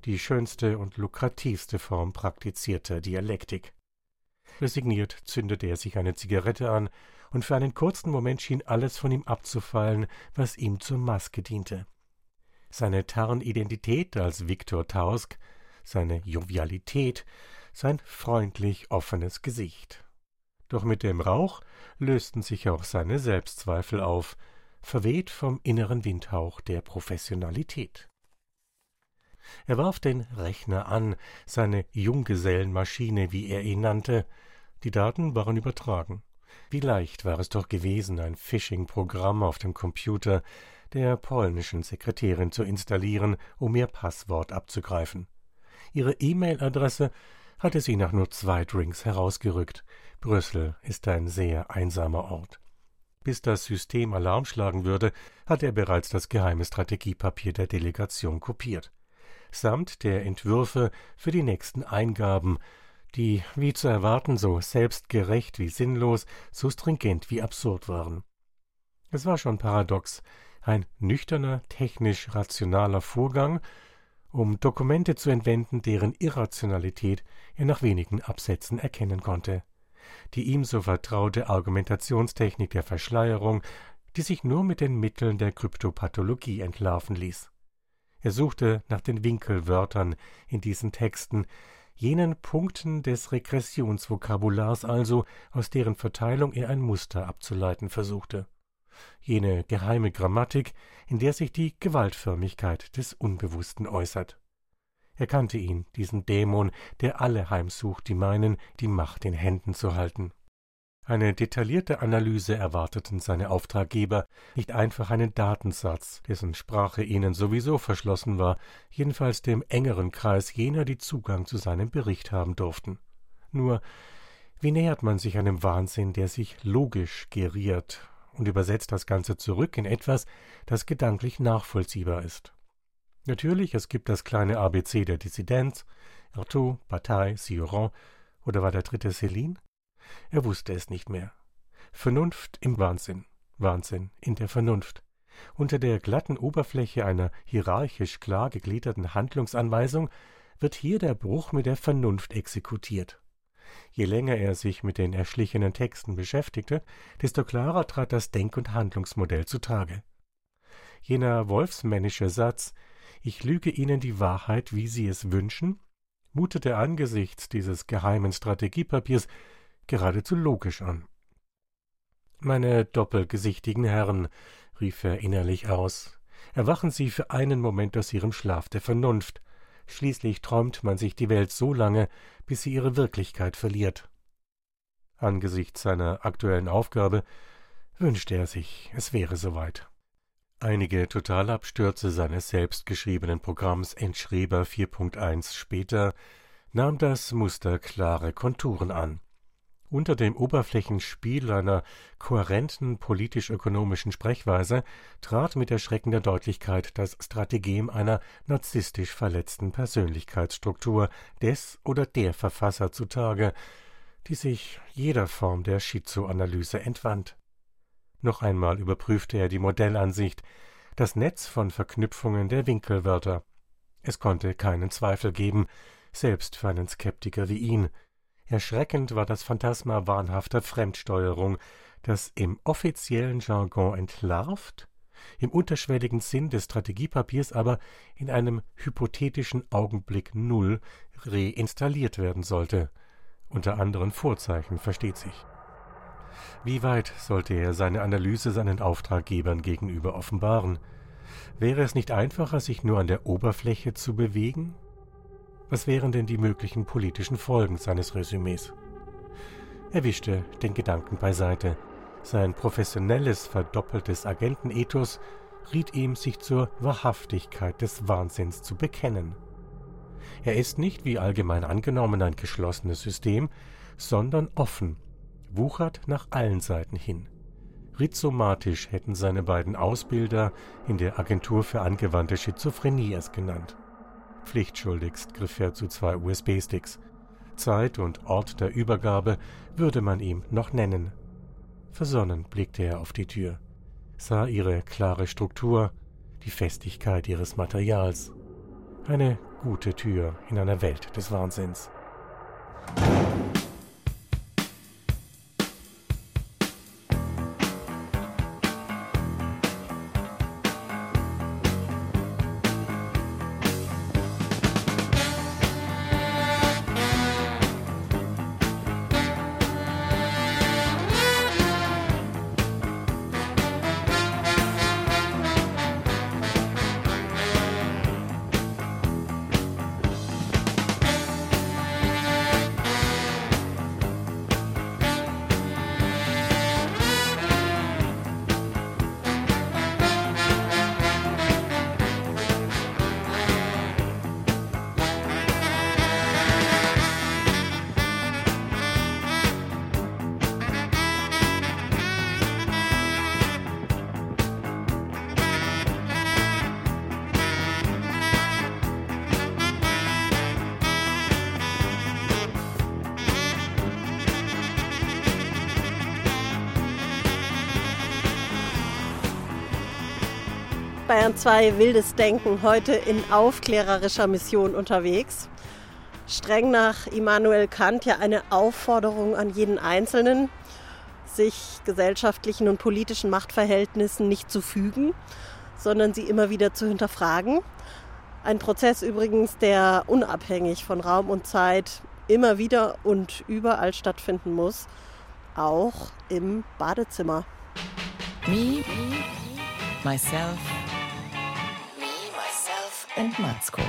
Die schönste und lukrativste Form praktizierter Dialektik. Resigniert zündete er sich eine Zigarette an, und für einen kurzen Moment schien alles von ihm abzufallen, was ihm zur Maske diente. Seine Tarnidentität als Viktor Tausk, seine Jovialität, sein freundlich offenes Gesicht. Doch mit dem Rauch lösten sich auch seine Selbstzweifel auf, verweht vom inneren Windhauch der Professionalität. Er warf den Rechner an, seine Junggesellenmaschine, wie er ihn nannte. Die Daten waren übertragen. Wie leicht war es doch gewesen, ein Phishing-Programm auf dem Computer der polnischen Sekretärin zu installieren, um ihr Passwort abzugreifen. Ihre E-Mail-Adresse hatte sie nach nur zwei Drinks herausgerückt. Brüssel ist ein sehr einsamer Ort. Bis das System Alarm schlagen würde, hatte er bereits das geheime Strategiepapier der Delegation kopiert samt der Entwürfe für die nächsten Eingaben, die, wie zu erwarten, so selbstgerecht wie sinnlos, so stringent wie absurd waren. Es war schon paradox, ein nüchterner, technisch rationaler Vorgang, um Dokumente zu entwenden, deren Irrationalität er nach wenigen Absätzen erkennen konnte. Die ihm so vertraute Argumentationstechnik der Verschleierung, die sich nur mit den Mitteln der Kryptopathologie entlarven ließ. Er suchte nach den Winkelwörtern in diesen Texten, jenen Punkten des Regressionsvokabulars also, aus deren Verteilung er ein Muster abzuleiten versuchte. Jene geheime Grammatik, in der sich die Gewaltförmigkeit des Unbewussten äußert. Er kannte ihn, diesen Dämon, der alle heimsucht, die meinen, die Macht in Händen zu halten. Eine detaillierte Analyse erwarteten seine Auftraggeber, nicht einfach einen Datensatz, dessen Sprache ihnen sowieso verschlossen war, jedenfalls dem engeren Kreis jener, die Zugang zu seinem Bericht haben durften. Nur, wie nähert man sich einem Wahnsinn, der sich logisch geriert und übersetzt das Ganze zurück in etwas, das gedanklich nachvollziehbar ist? Natürlich, es gibt das kleine ABC der Dissidenz, Artaud, Bataille, Sioran, oder war der dritte Céline? Er wusste es nicht mehr. Vernunft im Wahnsinn, Wahnsinn in der Vernunft. Unter der glatten Oberfläche einer hierarchisch klar gegliederten Handlungsanweisung wird hier der Bruch mit der Vernunft exekutiert. Je länger er sich mit den erschlichenen Texten beschäftigte, desto klarer trat das Denk- und Handlungsmodell zutage. Jener wolfsmännische Satz Ich lüge Ihnen die Wahrheit, wie Sie es wünschen, mutete angesichts dieses geheimen Strategiepapiers geradezu logisch an. Meine doppelgesichtigen Herren, rief er innerlich aus, erwachen Sie für einen Moment aus Ihrem Schlaf der Vernunft. Schließlich träumt man sich die Welt so lange, bis sie ihre Wirklichkeit verliert. Angesichts seiner aktuellen Aufgabe wünschte er sich, es wäre soweit. Einige Totalabstürze seines selbstgeschriebenen Programms Entschreber 4.1 später nahm das Muster klare Konturen an. Unter dem Oberflächenspiel einer kohärenten politisch-ökonomischen Sprechweise trat mit erschreckender Deutlichkeit das Strategem einer narzisstisch verletzten Persönlichkeitsstruktur des oder der Verfasser zutage, die sich jeder Form der Schizoanalyse entwand. Noch einmal überprüfte er die Modellansicht, das Netz von Verknüpfungen der Winkelwörter. Es konnte keinen Zweifel geben, selbst für einen Skeptiker wie ihn, Erschreckend war das Phantasma wahnhafter Fremdsteuerung, das im offiziellen Jargon entlarvt, im unterschwelligen Sinn des Strategiepapiers aber in einem hypothetischen Augenblick Null reinstalliert werden sollte. Unter anderen Vorzeichen versteht sich. Wie weit sollte er seine Analyse seinen Auftraggebern gegenüber offenbaren? Wäre es nicht einfacher, sich nur an der Oberfläche zu bewegen? Was wären denn die möglichen politischen Folgen seines Resümees? Er wischte den Gedanken beiseite. Sein professionelles, verdoppeltes Agentenethos riet ihm, sich zur Wahrhaftigkeit des Wahnsinns zu bekennen. Er ist nicht wie allgemein angenommen ein geschlossenes System, sondern offen, wuchert nach allen Seiten hin. Rhizomatisch hätten seine beiden Ausbilder in der Agentur für angewandte Schizophrenie es genannt. Pflichtschuldigst griff er zu zwei USB-Sticks. Zeit und Ort der Übergabe würde man ihm noch nennen. Versonnen blickte er auf die Tür, sah ihre klare Struktur, die Festigkeit ihres Materials. Eine gute Tür in einer Welt des Wahnsinns. 2 Wildes Denken heute in aufklärerischer Mission unterwegs. Streng nach Immanuel Kant ja eine Aufforderung an jeden Einzelnen, sich gesellschaftlichen und politischen Machtverhältnissen nicht zu fügen, sondern sie immer wieder zu hinterfragen. Ein Prozess übrigens, der unabhängig von Raum und Zeit immer wieder und überall stattfinden muss, auch im Badezimmer. Me, myself and Matzko.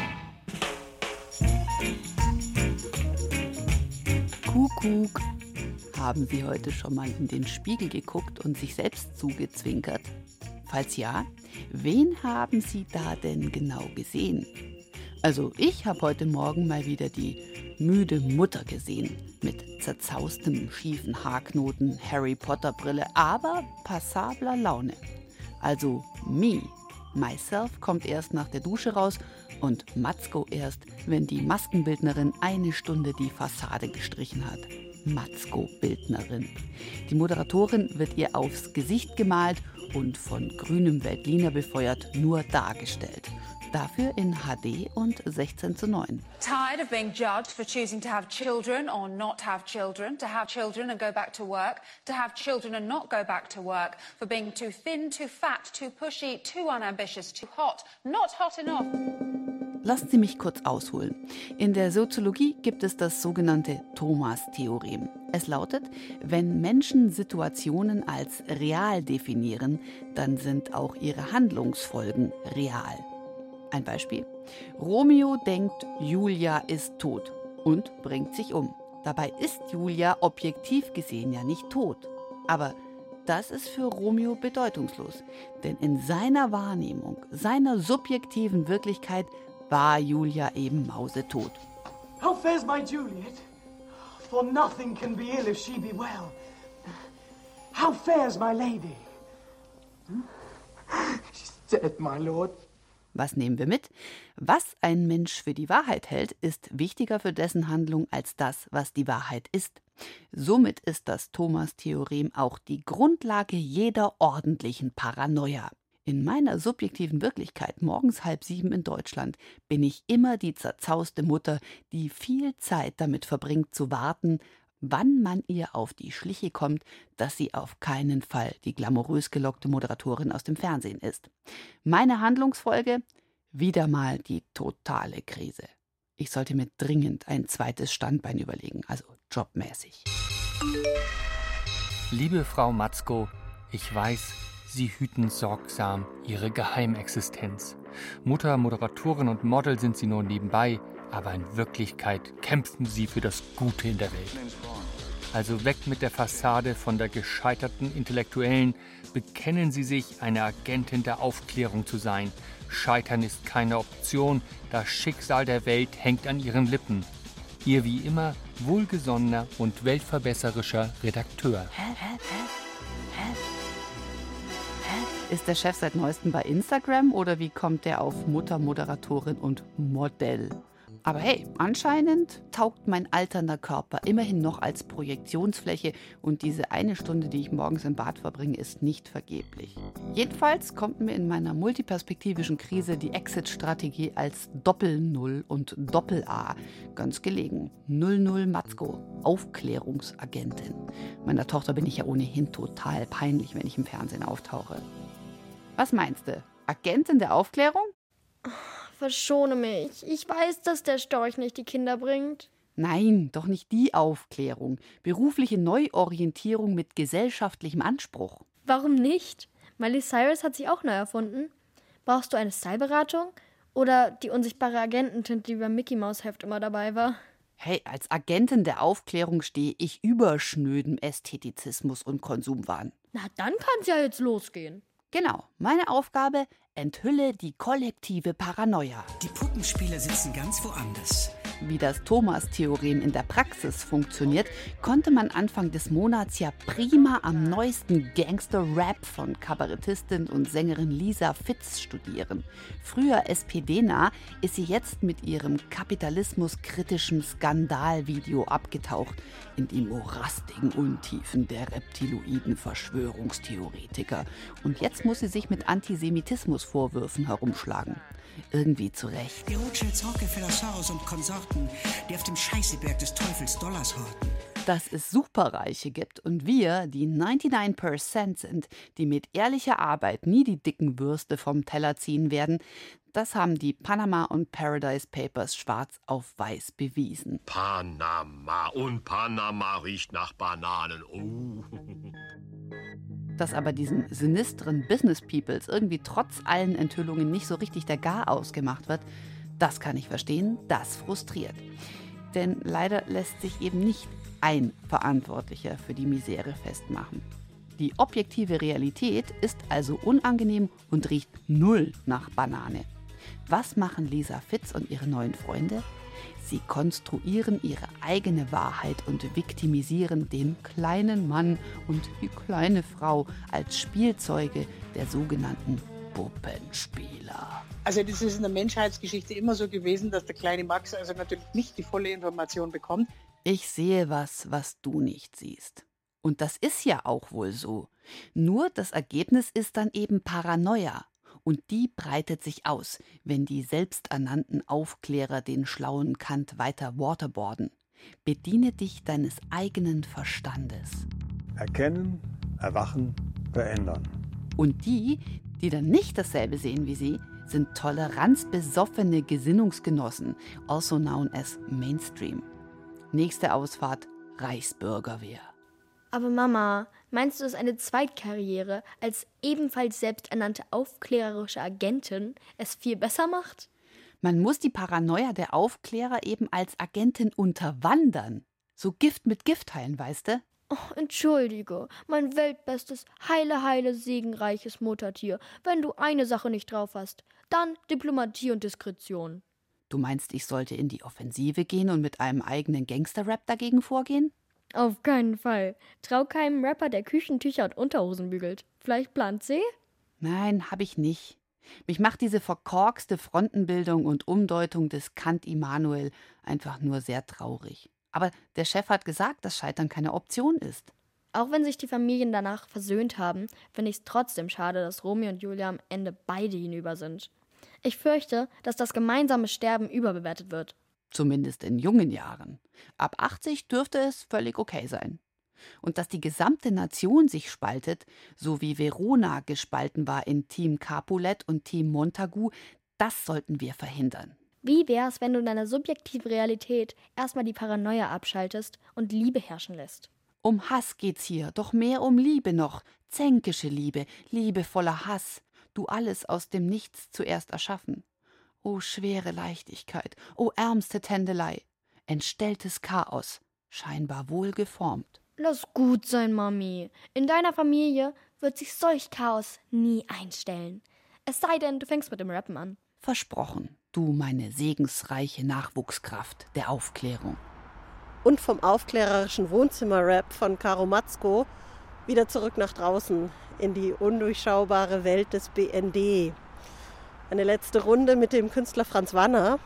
Kuckuck. Haben Sie heute schon mal in den Spiegel geguckt und sich selbst zugezwinkert? Falls ja, wen haben Sie da denn genau gesehen? Also ich habe heute Morgen mal wieder die müde Mutter gesehen mit zerzaustem schiefen Haarknoten, Harry Potter Brille, aber passabler Laune. Also me Myself kommt erst nach der Dusche raus und Matzko erst, wenn die Maskenbildnerin eine Stunde die Fassade gestrichen hat. Matzko-Bildnerin. Die Moderatorin wird ihr aufs Gesicht gemalt und von grünem Veltliner befeuert nur dargestellt. Dafür in HD und 16 zu 9. Tired of being judged for choosing to have children or not have children, to have children and go back to work, to have children and not go back to work, for being too thin, too fat, too pushy, too unambitious, too hot, not hot enough. Lasst Sie mich kurz ausholen. In der Soziologie gibt es das sogenannte Thomas-Theorem. Es lautet, wenn Menschen Situationen als real definieren, dann sind auch ihre Handlungsfolgen real. Ein Beispiel. Romeo denkt, Julia ist tot und bringt sich um. Dabei ist Julia objektiv gesehen ja nicht tot. Aber das ist für Romeo bedeutungslos, denn in seiner Wahrnehmung, seiner subjektiven Wirklichkeit war Julia eben mausetot. How fares my Juliet? For nothing can be ill if she be well. How fares my lady? She's dead, my lord. Was nehmen wir mit? Was ein Mensch für die Wahrheit hält, ist wichtiger für dessen Handlung als das, was die Wahrheit ist. Somit ist das Thomas-Theorem auch die Grundlage jeder ordentlichen Paranoia. In meiner subjektiven Wirklichkeit morgens halb sieben in Deutschland bin ich immer die zerzauste Mutter, die viel Zeit damit verbringt zu warten, wann man ihr auf die Schliche kommt, dass sie auf keinen Fall die glamourös gelockte Moderatorin aus dem Fernsehen ist. Meine Handlungsfolge? Wieder mal die totale Krise. Ich sollte mir dringend ein zweites Standbein überlegen, also jobmäßig. Liebe Frau Matzko, ich weiß, Sie hüten sorgsam Ihre Geheimexistenz. Mutter, Moderatorin und Model sind Sie nur nebenbei, aber in Wirklichkeit kämpfen sie für das Gute in der Welt. Also weg mit der Fassade von der gescheiterten Intellektuellen, bekennen Sie sich, eine Agentin der Aufklärung zu sein. Scheitern ist keine Option, das Schicksal der Welt hängt an Ihren Lippen. Ihr wie immer wohlgesonnener und weltverbesserischer Redakteur. Ist der Chef seit neuestem bei Instagram oder wie kommt der auf Mutter, Moderatorin und Modell? Aber hey, anscheinend taugt mein alternder Körper immerhin noch als Projektionsfläche und diese eine Stunde, die ich morgens im Bad verbringe, ist nicht vergeblich. Jedenfalls kommt mir in meiner multiperspektivischen Krise die Exit-Strategie als Doppel-Null und Doppel-A ganz gelegen. Null-Null Matzko, Aufklärungsagentin. Meiner Tochter bin ich ja ohnehin total peinlich, wenn ich im Fernsehen auftauche. Was meinst du? Agentin der Aufklärung? Verschone mich. Ich weiß, dass der Storch nicht die Kinder bringt. Nein, doch nicht die Aufklärung. Berufliche Neuorientierung mit gesellschaftlichem Anspruch. Warum nicht? Miley Cyrus hat sich auch neu erfunden. Brauchst du eine Styleberatung? Oder die unsichtbare Agententinte, die beim Mickey Mouse Heft immer dabei war? Hey, als Agentin der Aufklärung stehe ich über schnödem Ästhetizismus und Konsumwahn. Na, dann kann's ja jetzt losgehen. Genau, meine Aufgabe, enthülle die kollektive Paranoia. Die Puppenspieler sitzen ganz woanders. Wie das Thomas-Theorem in der Praxis funktioniert, konnte man Anfang des Monats ja prima am neuesten Gangster-Rap von Kabarettistin und Sängerin Lisa Fitz studieren. Früher SPD-nah ist sie jetzt mit ihrem kapitalismuskritischen Skandalvideo abgetaucht in die morastigen Untiefen der reptiloiden Verschwörungstheoretiker. Und jetzt muss sie sich mit Antisemitismusvorwürfen herumschlagen irgendwie zurecht. Die Rothschilds, Rockefeller, Soros und Konsorten, die auf dem Scheißeberg des Teufels Dollars horten. Dass es Superreiche gibt und wir die 99% sind, die mit ehrlicher Arbeit nie die dicken Würste vom Teller ziehen werden, das haben die Panama und Paradise Papers schwarz auf weiß bewiesen. Panama und Panama riecht nach Bananen. Oh. Dass aber diesen sinistren Business Peoples irgendwie trotz allen Enthüllungen nicht so richtig der Gar ausgemacht wird, das kann ich verstehen, das frustriert. Denn leider lässt sich eben nicht ein Verantwortlicher für die Misere festmachen. Die objektive Realität ist also unangenehm und riecht null nach Banane. Was machen Lisa Fitz und ihre neuen Freunde? Sie konstruieren ihre eigene Wahrheit und viktimisieren den kleinen Mann und die kleine Frau als Spielzeuge der sogenannten Puppenspieler. Also das ist in der Menschheitsgeschichte immer so gewesen, dass der kleine Max also natürlich nicht die volle Information bekommt. Ich sehe was, was du nicht siehst. Und das ist ja auch wohl so. Nur das Ergebnis ist dann eben Paranoia. Und die breitet sich aus, wenn die selbsternannten Aufklärer den schlauen Kant weiter waterboarden. Bediene dich deines eigenen Verstandes. Erkennen, erwachen, verändern. Und die, die dann nicht dasselbe sehen wie sie, sind toleranzbesoffene Gesinnungsgenossen, also known as Mainstream. Nächste Ausfahrt Reichsbürgerwehr. Aber Mama, meinst du, dass eine Zweitkarriere als ebenfalls selbsternannte aufklärerische Agentin es viel besser macht? Man muss die Paranoia der Aufklärer eben als Agentin unterwandern. So Gift mit Gift heilen, weißt du? Oh, entschuldige, mein weltbestes, heile, heile, segenreiches Muttertier. Wenn du eine Sache nicht drauf hast, dann Diplomatie und Diskretion. Du meinst, ich sollte in die Offensive gehen und mit einem eigenen Gangster-Rap dagegen vorgehen? Auf keinen Fall. Trau keinem Rapper, der Küchentücher und Unterhosen bügelt. Vielleicht Plan C? Nein, hab ich nicht. Mich macht diese verkorkste Frontenbildung und Umdeutung des Kant Immanuel einfach nur sehr traurig. Aber der Chef hat gesagt, dass Scheitern keine Option ist. Auch wenn sich die Familien danach versöhnt haben, finde ich es trotzdem schade, dass Romy und Julia am Ende beide hinüber sind. Ich fürchte, dass das gemeinsame Sterben überbewertet wird zumindest in jungen Jahren. Ab 80 dürfte es völlig okay sein. Und dass die gesamte Nation sich spaltet, so wie Verona gespalten war in Team Capulet und Team Montagu, das sollten wir verhindern. Wie wär's, wenn du in deiner subjektiven Realität erstmal die Paranoia abschaltest und Liebe herrschen lässt? Um Hass geht's hier, doch mehr um Liebe noch. Zänkische Liebe, liebevoller Hass. Du alles aus dem Nichts zuerst erschaffen. O schwere Leichtigkeit, o ärmste Tändelei, entstelltes Chaos, scheinbar wohlgeformt. Lass gut sein, Mami. In deiner Familie wird sich solch Chaos nie einstellen. Es sei denn, du fängst mit dem Rappen an. Versprochen, du meine segensreiche Nachwuchskraft der Aufklärung. Und vom aufklärerischen Wohnzimmerrap von Karo Matzko wieder zurück nach draußen in die undurchschaubare Welt des BND. Eine letzte Runde mit dem Künstler Franz Wanner,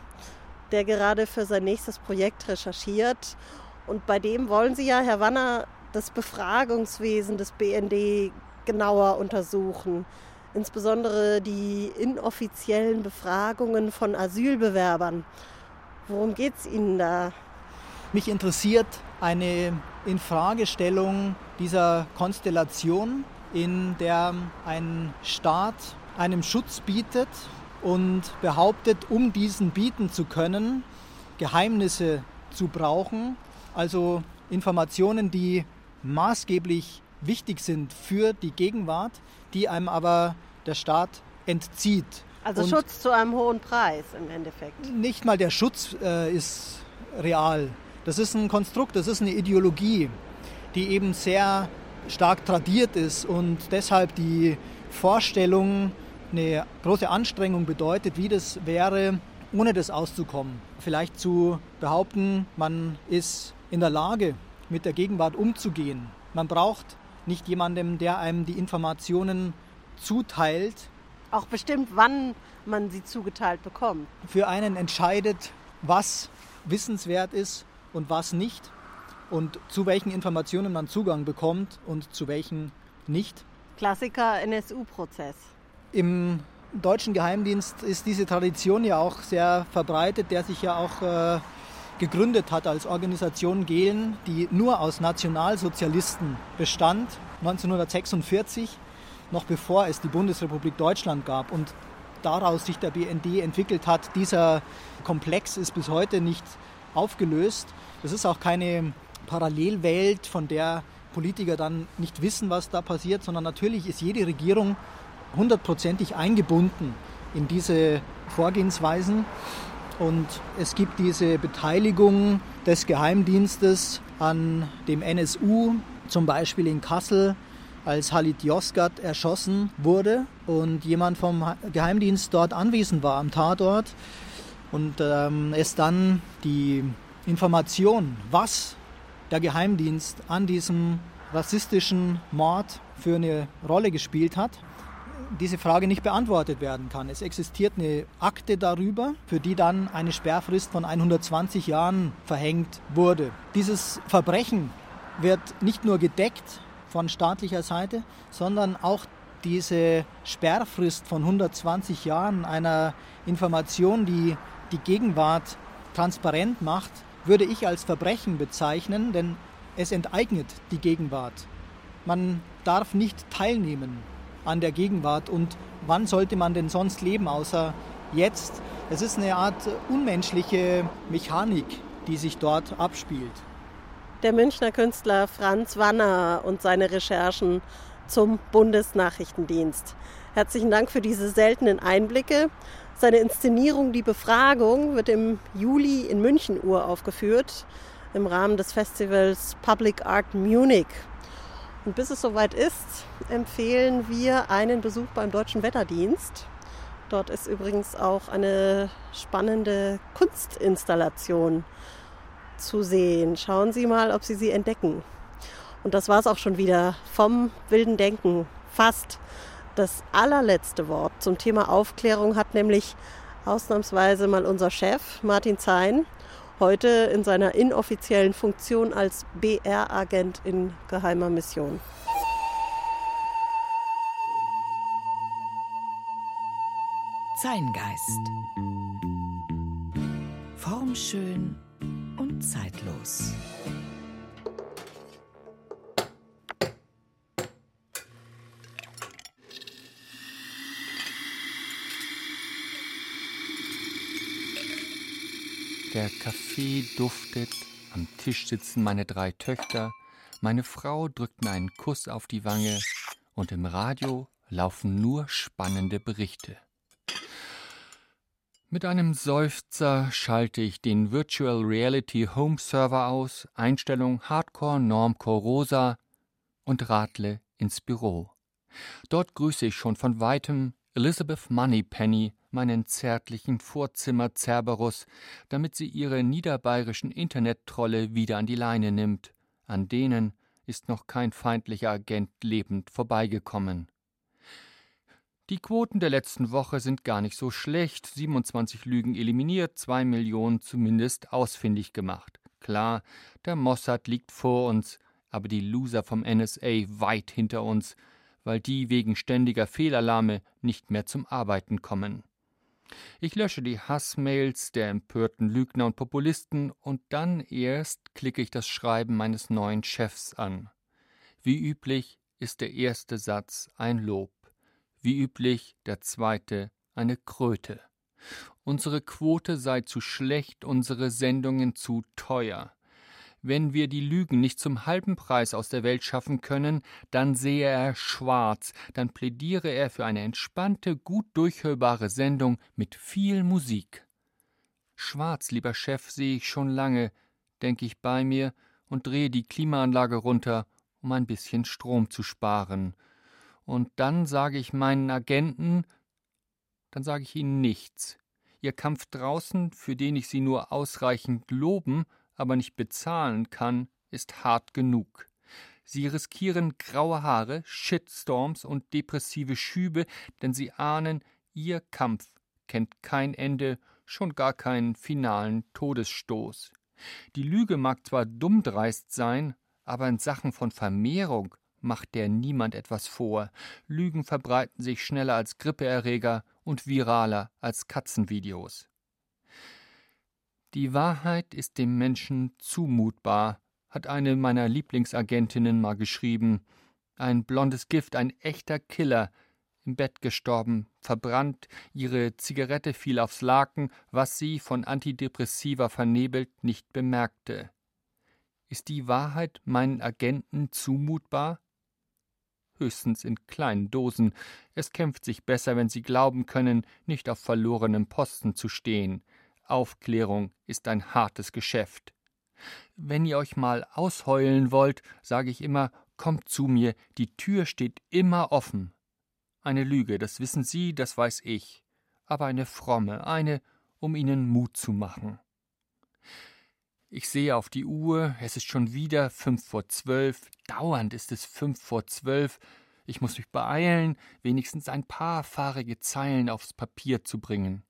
der gerade für sein nächstes Projekt recherchiert. Und bei dem wollen Sie ja, Herr Wanner, das Befragungswesen des BND genauer untersuchen. Insbesondere die inoffiziellen Befragungen von Asylbewerbern. Worum geht es Ihnen da? Mich interessiert eine Infragestellung dieser Konstellation, in der ein Staat einem Schutz bietet und behauptet, um diesen bieten zu können, Geheimnisse zu brauchen, also Informationen, die maßgeblich wichtig sind für die Gegenwart, die einem aber der Staat entzieht. Also und Schutz zu einem hohen Preis im Endeffekt. Nicht mal der Schutz äh, ist real. Das ist ein Konstrukt, das ist eine Ideologie, die eben sehr stark tradiert ist und deshalb die Vorstellung eine große Anstrengung bedeutet, wie das wäre, ohne das auszukommen. Vielleicht zu behaupten, man ist in der Lage, mit der Gegenwart umzugehen. Man braucht nicht jemandem, der einem die Informationen zuteilt. Auch bestimmt, wann man sie zugeteilt bekommt. Für einen entscheidet, was wissenswert ist und was nicht und zu welchen Informationen man Zugang bekommt und zu welchen nicht. Klassiker NSU-Prozess. Im deutschen Geheimdienst ist diese Tradition ja auch sehr verbreitet, der sich ja auch äh, gegründet hat als Organisation Gehlen, die nur aus Nationalsozialisten bestand, 1946, noch bevor es die Bundesrepublik Deutschland gab und daraus sich der BND entwickelt hat. Dieser Komplex ist bis heute nicht aufgelöst. Das ist auch keine Parallelwelt, von der Politiker dann nicht wissen, was da passiert, sondern natürlich ist jede Regierung hundertprozentig eingebunden in diese Vorgehensweisen. Und es gibt diese Beteiligung des Geheimdienstes an dem NSU, zum Beispiel in Kassel, als Halit Yozgat erschossen wurde und jemand vom Geheimdienst dort anwesend war am Tatort und ähm, es dann die Information, was der Geheimdienst an diesem rassistischen Mord für eine Rolle gespielt hat, diese Frage nicht beantwortet werden kann. Es existiert eine Akte darüber, für die dann eine Sperrfrist von 120 Jahren verhängt wurde. Dieses Verbrechen wird nicht nur gedeckt von staatlicher Seite, sondern auch diese Sperrfrist von 120 Jahren einer Information, die die Gegenwart transparent macht, würde ich als Verbrechen bezeichnen, denn es enteignet die Gegenwart. Man darf nicht teilnehmen an der Gegenwart. Und wann sollte man denn sonst leben, außer jetzt? Es ist eine Art unmenschliche Mechanik, die sich dort abspielt. Der Münchner Künstler Franz Wanner und seine Recherchen zum Bundesnachrichtendienst. Herzlichen Dank für diese seltenen Einblicke. Seine Inszenierung Die Befragung wird im Juli in München uraufgeführt im Rahmen des Festivals Public Art Munich. Und bis es soweit ist, empfehlen wir einen Besuch beim Deutschen Wetterdienst. Dort ist übrigens auch eine spannende Kunstinstallation zu sehen. Schauen Sie mal, ob Sie sie entdecken. Und das war es auch schon wieder vom wilden Denken. Fast das allerletzte Wort zum Thema Aufklärung hat nämlich ausnahmsweise mal unser Chef Martin Zein heute in seiner inoffiziellen Funktion als BR-Agent in geheimer Mission. Zeingeist. Formschön zeitlos. Der Kaffee duftet, am Tisch sitzen meine drei Töchter, meine Frau drückt mir einen Kuss auf die Wange und im Radio laufen nur spannende Berichte. Mit einem Seufzer schalte ich den Virtual Reality Home Server aus, Einstellung Hardcore Normcore Rosa und radle ins Büro. Dort grüße ich schon von weitem Elizabeth Moneypenny, meinen zärtlichen Vorzimmer Cerberus, damit sie ihre niederbayerischen Internettrolle wieder an die Leine nimmt. An denen ist noch kein feindlicher Agent lebend vorbeigekommen. Die Quoten der letzten Woche sind gar nicht so schlecht. 27 Lügen eliminiert, 2 Millionen zumindest ausfindig gemacht. Klar, der Mossad liegt vor uns, aber die Loser vom NSA weit hinter uns, weil die wegen ständiger Fehlalarme nicht mehr zum Arbeiten kommen. Ich lösche die Hassmails der empörten Lügner und Populisten und dann erst klicke ich das Schreiben meines neuen Chefs an. Wie üblich ist der erste Satz ein Lob wie üblich der zweite eine Kröte. Unsere Quote sei zu schlecht, unsere Sendungen zu teuer. Wenn wir die Lügen nicht zum halben Preis aus der Welt schaffen können, dann sehe er schwarz, dann plädiere er für eine entspannte, gut durchhörbare Sendung mit viel Musik. Schwarz, lieber Chef, sehe ich schon lange, denke ich bei mir und drehe die Klimaanlage runter, um ein bisschen Strom zu sparen und dann sage ich meinen Agenten, dann sage ich ihnen nichts. Ihr Kampf draußen, für den ich sie nur ausreichend loben, aber nicht bezahlen kann, ist hart genug. Sie riskieren graue Haare, Shitstorms und depressive Schübe, denn sie ahnen, ihr Kampf kennt kein Ende, schon gar keinen finalen Todesstoß. Die Lüge mag zwar dummdreist sein, aber in Sachen von Vermehrung macht der niemand etwas vor. Lügen verbreiten sich schneller als Grippeerreger und viraler als Katzenvideos. Die Wahrheit ist dem Menschen zumutbar, hat eine meiner Lieblingsagentinnen mal geschrieben. Ein blondes Gift, ein echter Killer, im Bett gestorben, verbrannt, ihre Zigarette fiel aufs Laken, was sie von Antidepressiva vernebelt nicht bemerkte. Ist die Wahrheit meinen Agenten zumutbar? Höchstens in kleinen Dosen. Es kämpft sich besser, wenn sie glauben können, nicht auf verlorenem Posten zu stehen. Aufklärung ist ein hartes Geschäft. Wenn ihr euch mal ausheulen wollt, sage ich immer, kommt zu mir, die Tür steht immer offen. Eine Lüge, das wissen Sie, das weiß ich, aber eine fromme, eine, um Ihnen Mut zu machen. Ich sehe auf die Uhr, es ist schon wieder fünf vor zwölf, dauernd ist es fünf vor zwölf. Ich muss mich beeilen, wenigstens ein paar fahrige Zeilen aufs Papier zu bringen.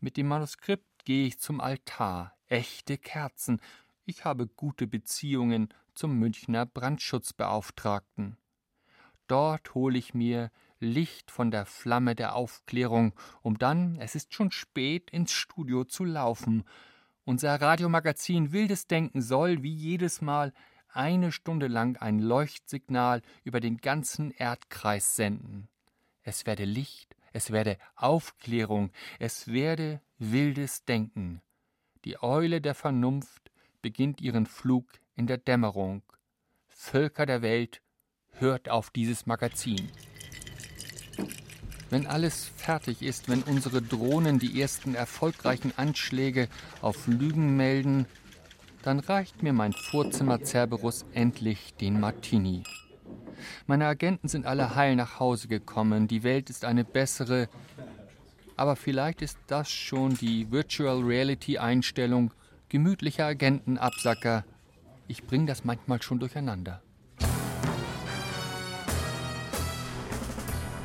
Mit dem Manuskript gehe ich zum Altar, echte Kerzen. Ich habe gute Beziehungen zum Münchner Brandschutzbeauftragten. Dort hole ich mir Licht von der Flamme der Aufklärung, um dann, es ist schon spät, ins Studio zu laufen, unser Radiomagazin Wildes Denken soll, wie jedes Mal, eine Stunde lang ein Leuchtsignal über den ganzen Erdkreis senden. Es werde Licht, es werde Aufklärung, es werde wildes Denken. Die Eule der Vernunft beginnt ihren Flug in der Dämmerung. Völker der Welt, hört auf dieses Magazin. Wenn alles fertig ist, wenn unsere Drohnen die ersten erfolgreichen Anschläge auf Lügen melden, dann reicht mir mein Vorzimmer Cerberus endlich den Martini. Meine Agenten sind alle heil nach Hause gekommen, die Welt ist eine bessere, aber vielleicht ist das schon die Virtual Reality Einstellung gemütlicher Agentenabsacker. Ich bring das manchmal schon durcheinander.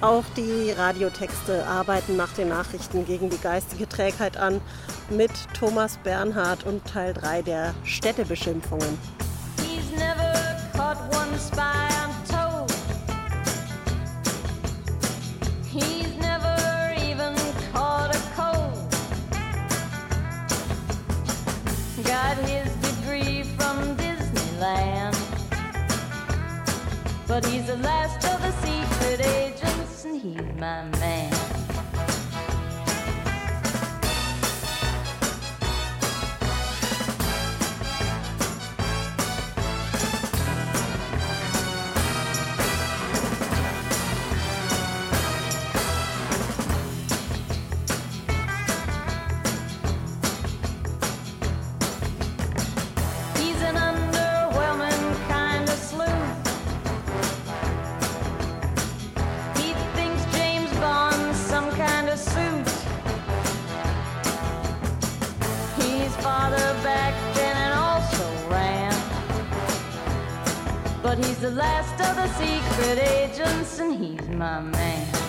Auch die Radiotexte arbeiten nach den Nachrichten gegen die geistige Trägheit an mit Thomas Bernhard und Teil 3 der Städtebeschimpfungen. He's never caught one spy, I'm told. He's never even caught a cold. Got his degree from Disneyland. But he's the last of the secret agents. He's my man. Last of the secret agents, and he's my man.